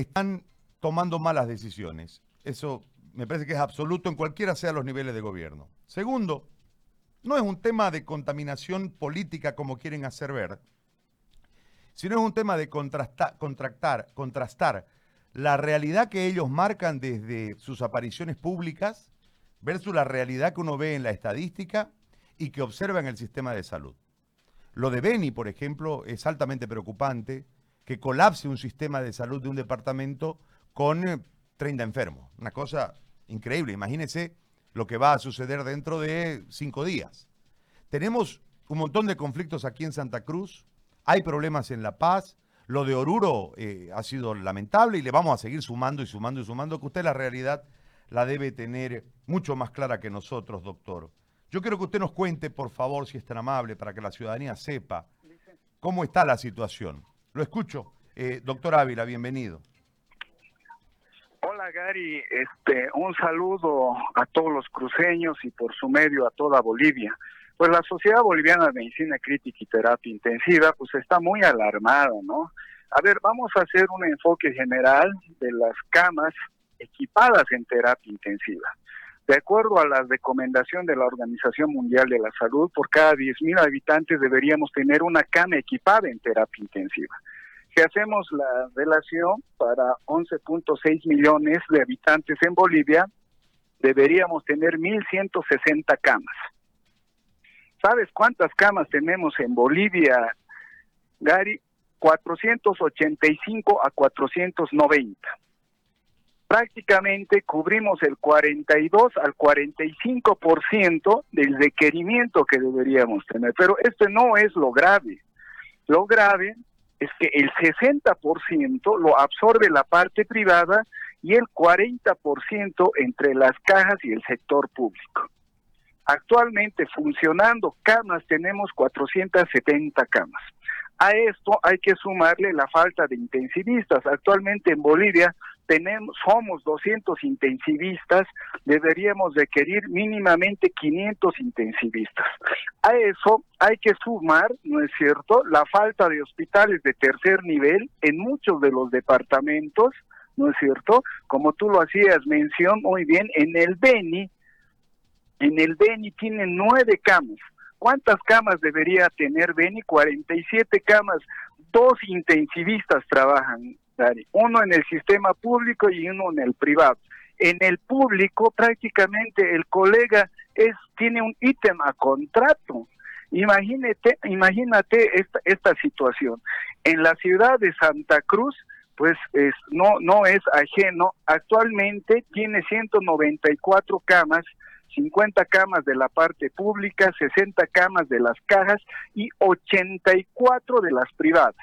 están tomando malas decisiones. Eso me parece que es absoluto en cualquiera sea los niveles de gobierno. Segundo, no es un tema de contaminación política como quieren hacer ver, sino es un tema de contrastar, contrastar la realidad que ellos marcan desde sus apariciones públicas versus la realidad que uno ve en la estadística y que observa en el sistema de salud. Lo de Beni, por ejemplo, es altamente preocupante que colapse un sistema de salud de un departamento con 30 eh, enfermos. Una cosa increíble. Imagínense lo que va a suceder dentro de cinco días. Tenemos un montón de conflictos aquí en Santa Cruz, hay problemas en La Paz, lo de Oruro eh, ha sido lamentable y le vamos a seguir sumando y sumando y sumando, que usted la realidad la debe tener mucho más clara que nosotros, doctor. Yo quiero que usted nos cuente, por favor, si es tan amable, para que la ciudadanía sepa cómo está la situación. Lo escucho. Eh, doctor Ávila, bienvenido. Hola Gary, este, un saludo a todos los cruceños y por su medio a toda Bolivia. Pues la Sociedad Boliviana de Medicina Crítica y Terapia Intensiva pues está muy alarmada, ¿no? A ver, vamos a hacer un enfoque general de las camas equipadas en terapia intensiva. De acuerdo a la recomendación de la Organización Mundial de la Salud, por cada 10.000 habitantes deberíamos tener una cama equipada en terapia intensiva. Si hacemos la relación para 11.6 millones de habitantes en Bolivia, deberíamos tener 1.160 camas. ¿Sabes cuántas camas tenemos en Bolivia, Gary? 485 a 490 prácticamente cubrimos el 42 al 45% del requerimiento que deberíamos tener. Pero esto no es lo grave. Lo grave es que el 60% lo absorbe la parte privada y el 40% entre las cajas y el sector público. Actualmente funcionando camas tenemos 470 camas. A esto hay que sumarle la falta de intensivistas. Actualmente en Bolivia tenemos, somos 200 intensivistas, deberíamos requerir mínimamente 500 intensivistas. A eso hay que sumar, ¿no es cierto?, la falta de hospitales de tercer nivel en muchos de los departamentos, ¿no es cierto? Como tú lo hacías mención muy bien, en el Beni, en el Beni tienen nueve camas ¿Cuántas camas debería tener Beni? 47 camas. Dos intensivistas trabajan, uno en el sistema público y uno en el privado. En el público prácticamente el colega es tiene un ítem a contrato. Imagínate, imagínate esta, esta situación. En la ciudad de Santa Cruz, pues es, no, no es ajeno. Actualmente tiene 194 camas 50 camas de la parte pública, 60 camas de las cajas y 84 de las privadas.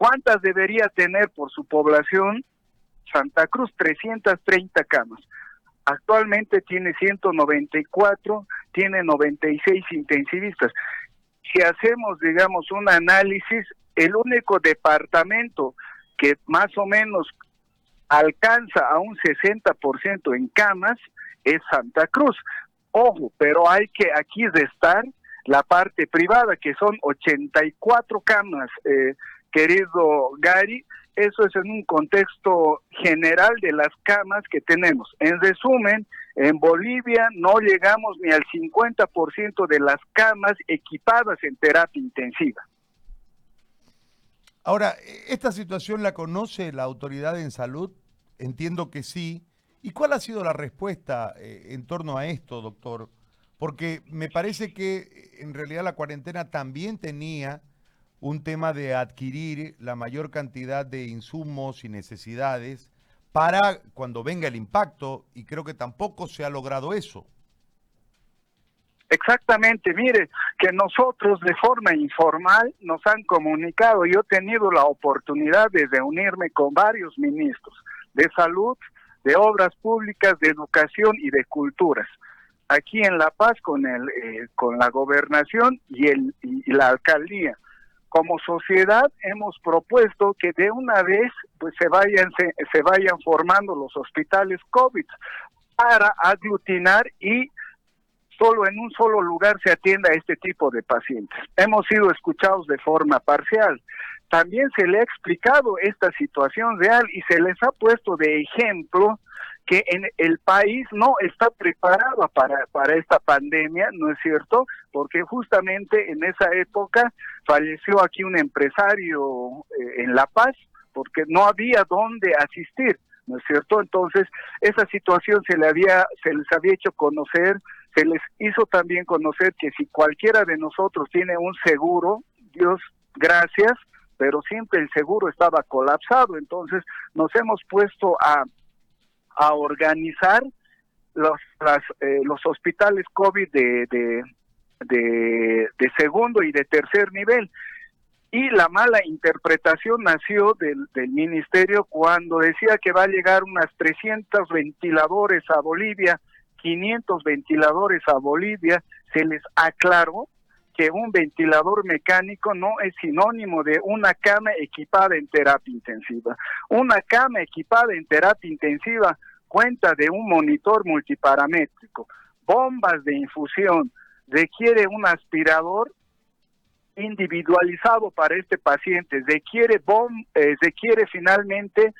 ¿Cuántas debería tener por su población? Santa Cruz, 330 camas. Actualmente tiene 194, tiene 96 intensivistas. Si hacemos, digamos, un análisis, el único departamento que más o menos alcanza a un 60% en camas es Santa Cruz. Ojo, pero hay que aquí estar la parte privada, que son 84 camas, eh, querido Gary. Eso es en un contexto general de las camas que tenemos. En resumen, en Bolivia no llegamos ni al 50% de las camas equipadas en terapia intensiva. Ahora, ¿esta situación la conoce la autoridad en salud? Entiendo que sí. ¿Y cuál ha sido la respuesta eh, en torno a esto, doctor? Porque me parece que en realidad la cuarentena también tenía un tema de adquirir la mayor cantidad de insumos y necesidades para cuando venga el impacto y creo que tampoco se ha logrado eso. Exactamente, mire, que nosotros de forma informal nos han comunicado, yo he tenido la oportunidad de reunirme con varios ministros de salud, de obras públicas, de educación y de culturas. Aquí en La Paz con el eh, con la gobernación y el y la alcaldía. Como sociedad hemos propuesto que de una vez pues se vayan se, se vayan formando los hospitales COVID para aglutinar y solo en un solo lugar se atienda a este tipo de pacientes. Hemos sido escuchados de forma parcial también se le ha explicado esta situación real y se les ha puesto de ejemplo que en el país no está preparado para, para esta pandemia, ¿no es cierto? Porque justamente en esa época falleció aquí un empresario eh, en La Paz porque no había dónde asistir, ¿no es cierto? Entonces, esa situación se le había se les había hecho conocer, se les hizo también conocer que si cualquiera de nosotros tiene un seguro, Dios gracias, pero siempre el seguro estaba colapsado, entonces nos hemos puesto a a organizar los, las, eh, los hospitales COVID de, de, de, segundo y de tercer nivel. Y la mala interpretación nació del, del ministerio cuando decía que va a llegar unas 300 ventiladores a Bolivia, 500 ventiladores a Bolivia, se les aclaró que un ventilador mecánico no es sinónimo de una cama equipada en terapia intensiva. Una cama equipada en terapia intensiva cuenta de un monitor multiparamétrico, bombas de infusión, requiere un aspirador individualizado para este paciente, requiere, bom, eh, requiere finalmente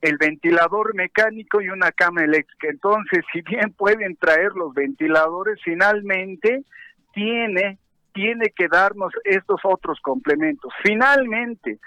el ventilador mecánico y una cama eléctrica. Entonces, si bien pueden traer los ventiladores, finalmente tiene, tiene que darnos estos otros complementos. Finalmente,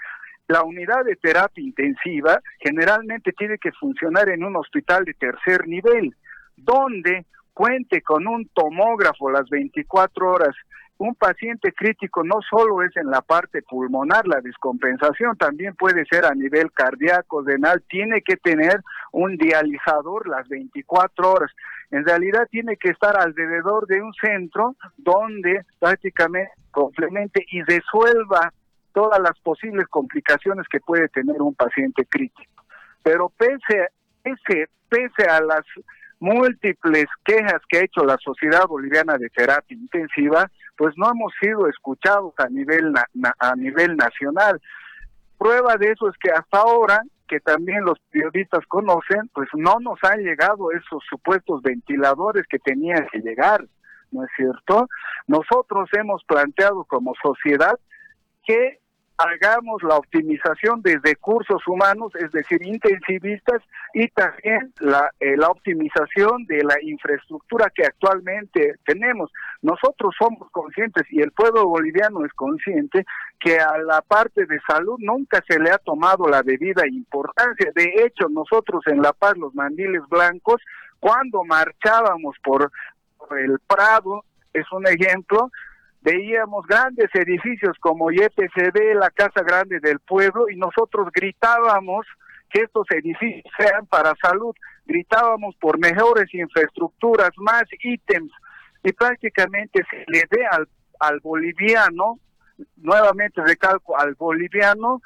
la unidad de terapia intensiva generalmente tiene que funcionar en un hospital de tercer nivel, donde cuente con un tomógrafo las 24 horas. Un paciente crítico no solo es en la parte pulmonar, la descompensación también puede ser a nivel cardíaco, renal, tiene que tener un dializador las 24 horas. En realidad tiene que estar alrededor de un centro donde prácticamente complemente y resuelva todas las posibles complicaciones que puede tener un paciente crítico. Pero pese, pese, pese a las múltiples quejas que ha hecho la Sociedad Boliviana de Terapia Intensiva, pues no hemos sido escuchados a nivel, a nivel nacional. Prueba de eso es que hasta ahora, que también los periodistas conocen, pues no nos han llegado esos supuestos ventiladores que tenían que llegar, ¿no es cierto? Nosotros hemos planteado como sociedad que hagamos la optimización de recursos humanos, es decir, intensivistas, y también la, eh, la optimización de la infraestructura que actualmente tenemos. Nosotros somos conscientes y el pueblo boliviano es consciente que a la parte de salud nunca se le ha tomado la debida importancia. De hecho, nosotros en La Paz, los mandiles blancos, cuando marchábamos por el Prado, es un ejemplo, veíamos grandes edificios como YPCD, la Casa Grande del Pueblo, y nosotros gritábamos que estos edificios sean para salud, gritábamos por mejores infraestructuras, más ítems, y prácticamente se le dé al, al boliviano, nuevamente recalco, al boliviano,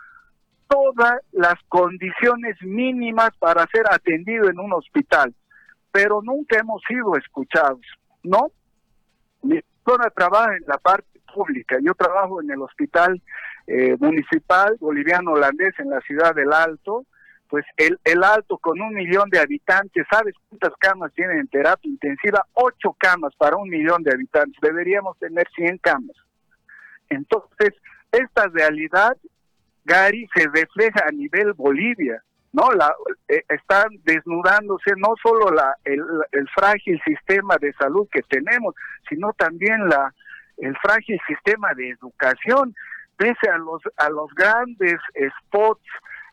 todas las condiciones mínimas para ser atendido en un hospital, pero nunca hemos sido escuchados, ¿no? Persona trabaja en la parte pública. Yo trabajo en el hospital eh, municipal boliviano holandés en la ciudad del Alto. Pues el, Alto con un millón de habitantes, ¿sabes cuántas camas tienen en terapia intensiva? Ocho camas para un millón de habitantes. Deberíamos tener 100 camas. Entonces, esta realidad, Gary, se refleja a nivel Bolivia. ¿No? La, eh, están desnudándose no solo la, el, frágil sistema de salud que tenemos, sino también la, el frágil sistema de educación, pese a los, a los grandes spots,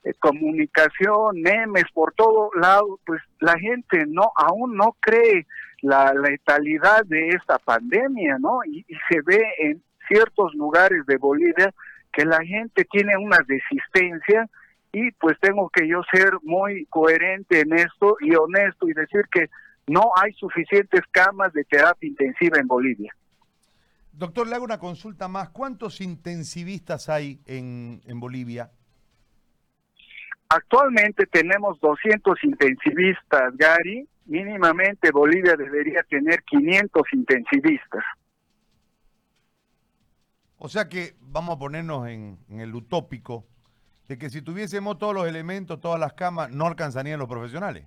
eh, comunicación, memes por todo lado, pues la gente no aún no cree la letalidad de esta pandemia, ¿no? y se ve en ciertos lugares de Bolivia que la gente tiene una resistencia y pues tengo que yo ser muy coherente en esto y honesto y decir que no hay suficientes camas de terapia intensiva en Bolivia. Doctor, le hago una consulta más. ¿Cuántos intensivistas hay en, en Bolivia? Actualmente tenemos 200 intensivistas, Gary. Mínimamente Bolivia debería tener 500 intensivistas. O sea que vamos a ponernos en, en el utópico de que si tuviésemos todos los elementos, todas las camas, no alcanzarían los profesionales.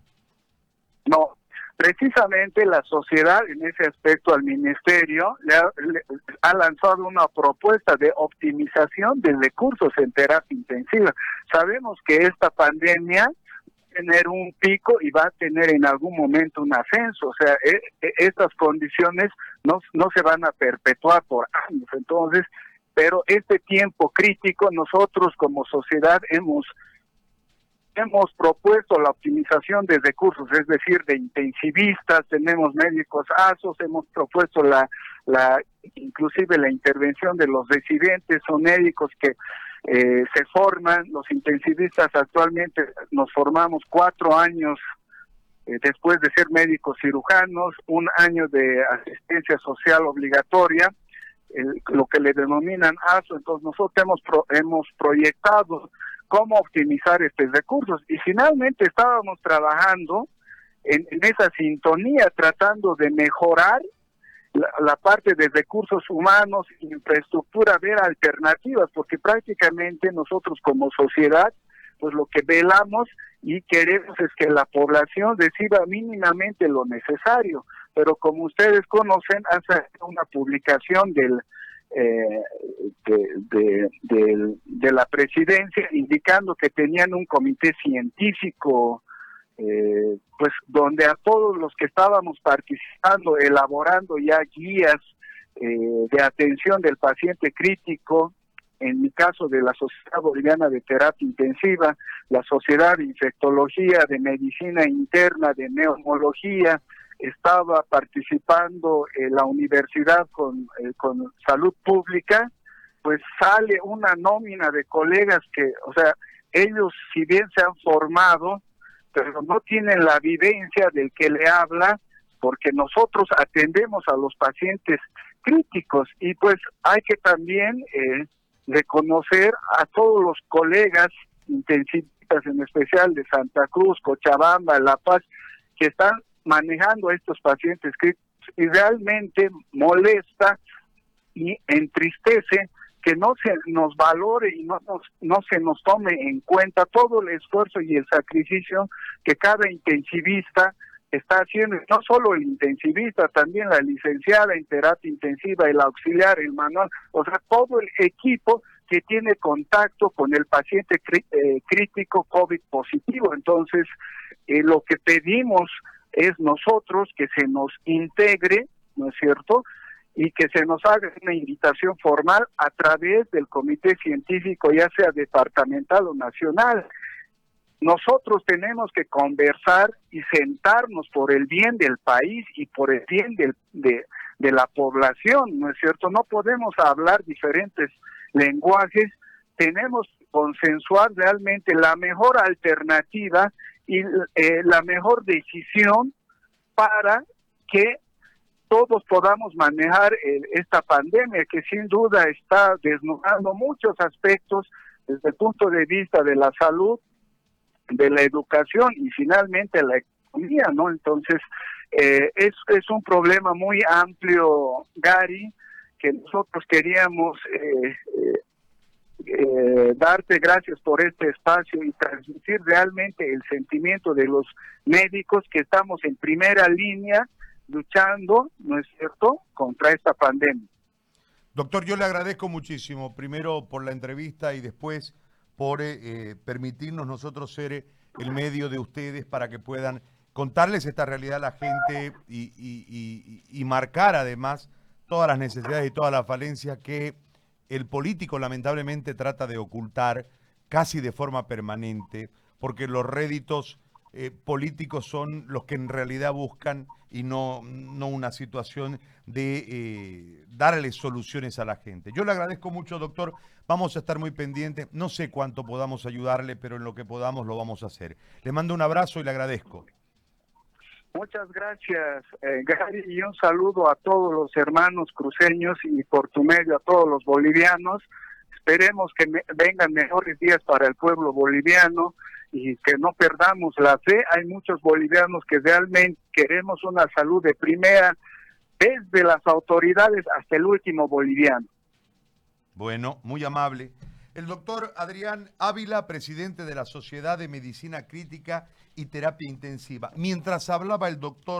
No, precisamente la sociedad en ese aspecto al ministerio le ha, lanzado una propuesta de optimización de recursos en terapia intensiva. Sabemos que esta pandemia tener un pico y va a tener en algún momento un ascenso, o sea, e, e, estas condiciones no, no se van a perpetuar por años, entonces, pero este tiempo crítico nosotros como sociedad hemos hemos propuesto la optimización de recursos, es decir, de intensivistas, tenemos médicos ASOS, hemos propuesto la, la inclusive la intervención de los residentes, son médicos que eh, se forman, los intensivistas actualmente nos formamos cuatro años eh, después de ser médicos cirujanos, un año de asistencia social obligatoria, lo que le denominan ASO, entonces nosotros hemos, hemos proyectado cómo optimizar estos recursos. Y finalmente estábamos trabajando en, esa sintonía, tratando de mejorar la, parte de recursos humanos, infraestructura, ver alternativas, porque prácticamente nosotros como sociedad, pues lo que velamos y queremos es que la población reciba mínimamente lo necesario. Pero como ustedes conocen, hace una publicación del eh, de, de, la presidencia indicando que tenían un comité científico eh, pues donde a todos los que estábamos participando elaborando ya guías eh, de atención del paciente crítico en mi caso de la Sociedad Boliviana de Terapia Intensiva, la Sociedad de Infectología, de Medicina Interna, de Neumología, estaba participando en la universidad con, eh, con salud pública, pues sale una nómina de colegas que, o sea, ellos si bien se han formado, pero no tienen la vivencia del que le habla, porque nosotros atendemos a los pacientes críticos. Y pues hay que también eh, reconocer a todos los colegas intensivistas, en especial de Santa Cruz, Cochabamba, La Paz, que están manejando a estos pacientes críticos y realmente molesta y entristece que no se nos valore y no, nos, no se nos tome en cuenta todo el esfuerzo y el sacrificio que cada intensivista está haciendo, no solo el intensivista, también la licenciada en terapia intensiva, el auxiliar, el manual, o sea, todo el equipo que tiene contacto con el paciente eh, crítico COVID positivo. Entonces, eh, lo que pedimos es nosotros que se nos integre, ¿no es cierto? Y que se nos haga una invitación formal a través del comité científico, ya sea departamental o nacional. Nosotros tenemos que conversar y sentarnos por el bien del país y por el bien de, de la población, ¿no es cierto? No podemos hablar diferentes lenguajes, tenemos que consensuar realmente la mejor alternativa y eh, la mejor decisión para que todos podamos manejar eh, esta pandemia que sin duda está desnudando muchos aspectos desde el punto de vista de la salud, de la educación y finalmente la economía, ¿no? Entonces, eh, es, es un problema muy amplio, Gary, que nosotros queríamos eh, eh, darte gracias por este espacio y transmitir realmente el sentimiento de los médicos que estamos en primera línea luchando, ¿no es cierto?, contra esta pandemia. Doctor, yo le agradezco muchísimo, primero por la entrevista y después por eh, eh, permitirnos nosotros ser el medio de ustedes para que puedan contarles esta realidad a la gente y, y marcar además todas las necesidades y todas las falencias que el político lamentablemente trata de ocultar casi de forma permanente, porque los réditos eh, políticos son los que en realidad buscan y no, no una situación de eh, darle soluciones a la gente. Yo le agradezco mucho, doctor. Vamos a estar muy pendientes. No sé cuánto podamos ayudarle, pero en lo que podamos lo vamos a hacer. Le mando un abrazo y le agradezco. Muchas gracias, eh, Gary, y un saludo a todos los hermanos cruceños y por tu medio a todos los bolivianos. Esperemos que vengan mejores días para el pueblo boliviano y que no perdamos la fe. Hay muchos bolivianos que realmente queremos una salud de primera, desde las autoridades hasta el último boliviano. Bueno, muy amable. El doctor Adrián Ávila, presidente de la Sociedad de Medicina Crítica y Terapia Intensiva. Mientras hablaba el doctor...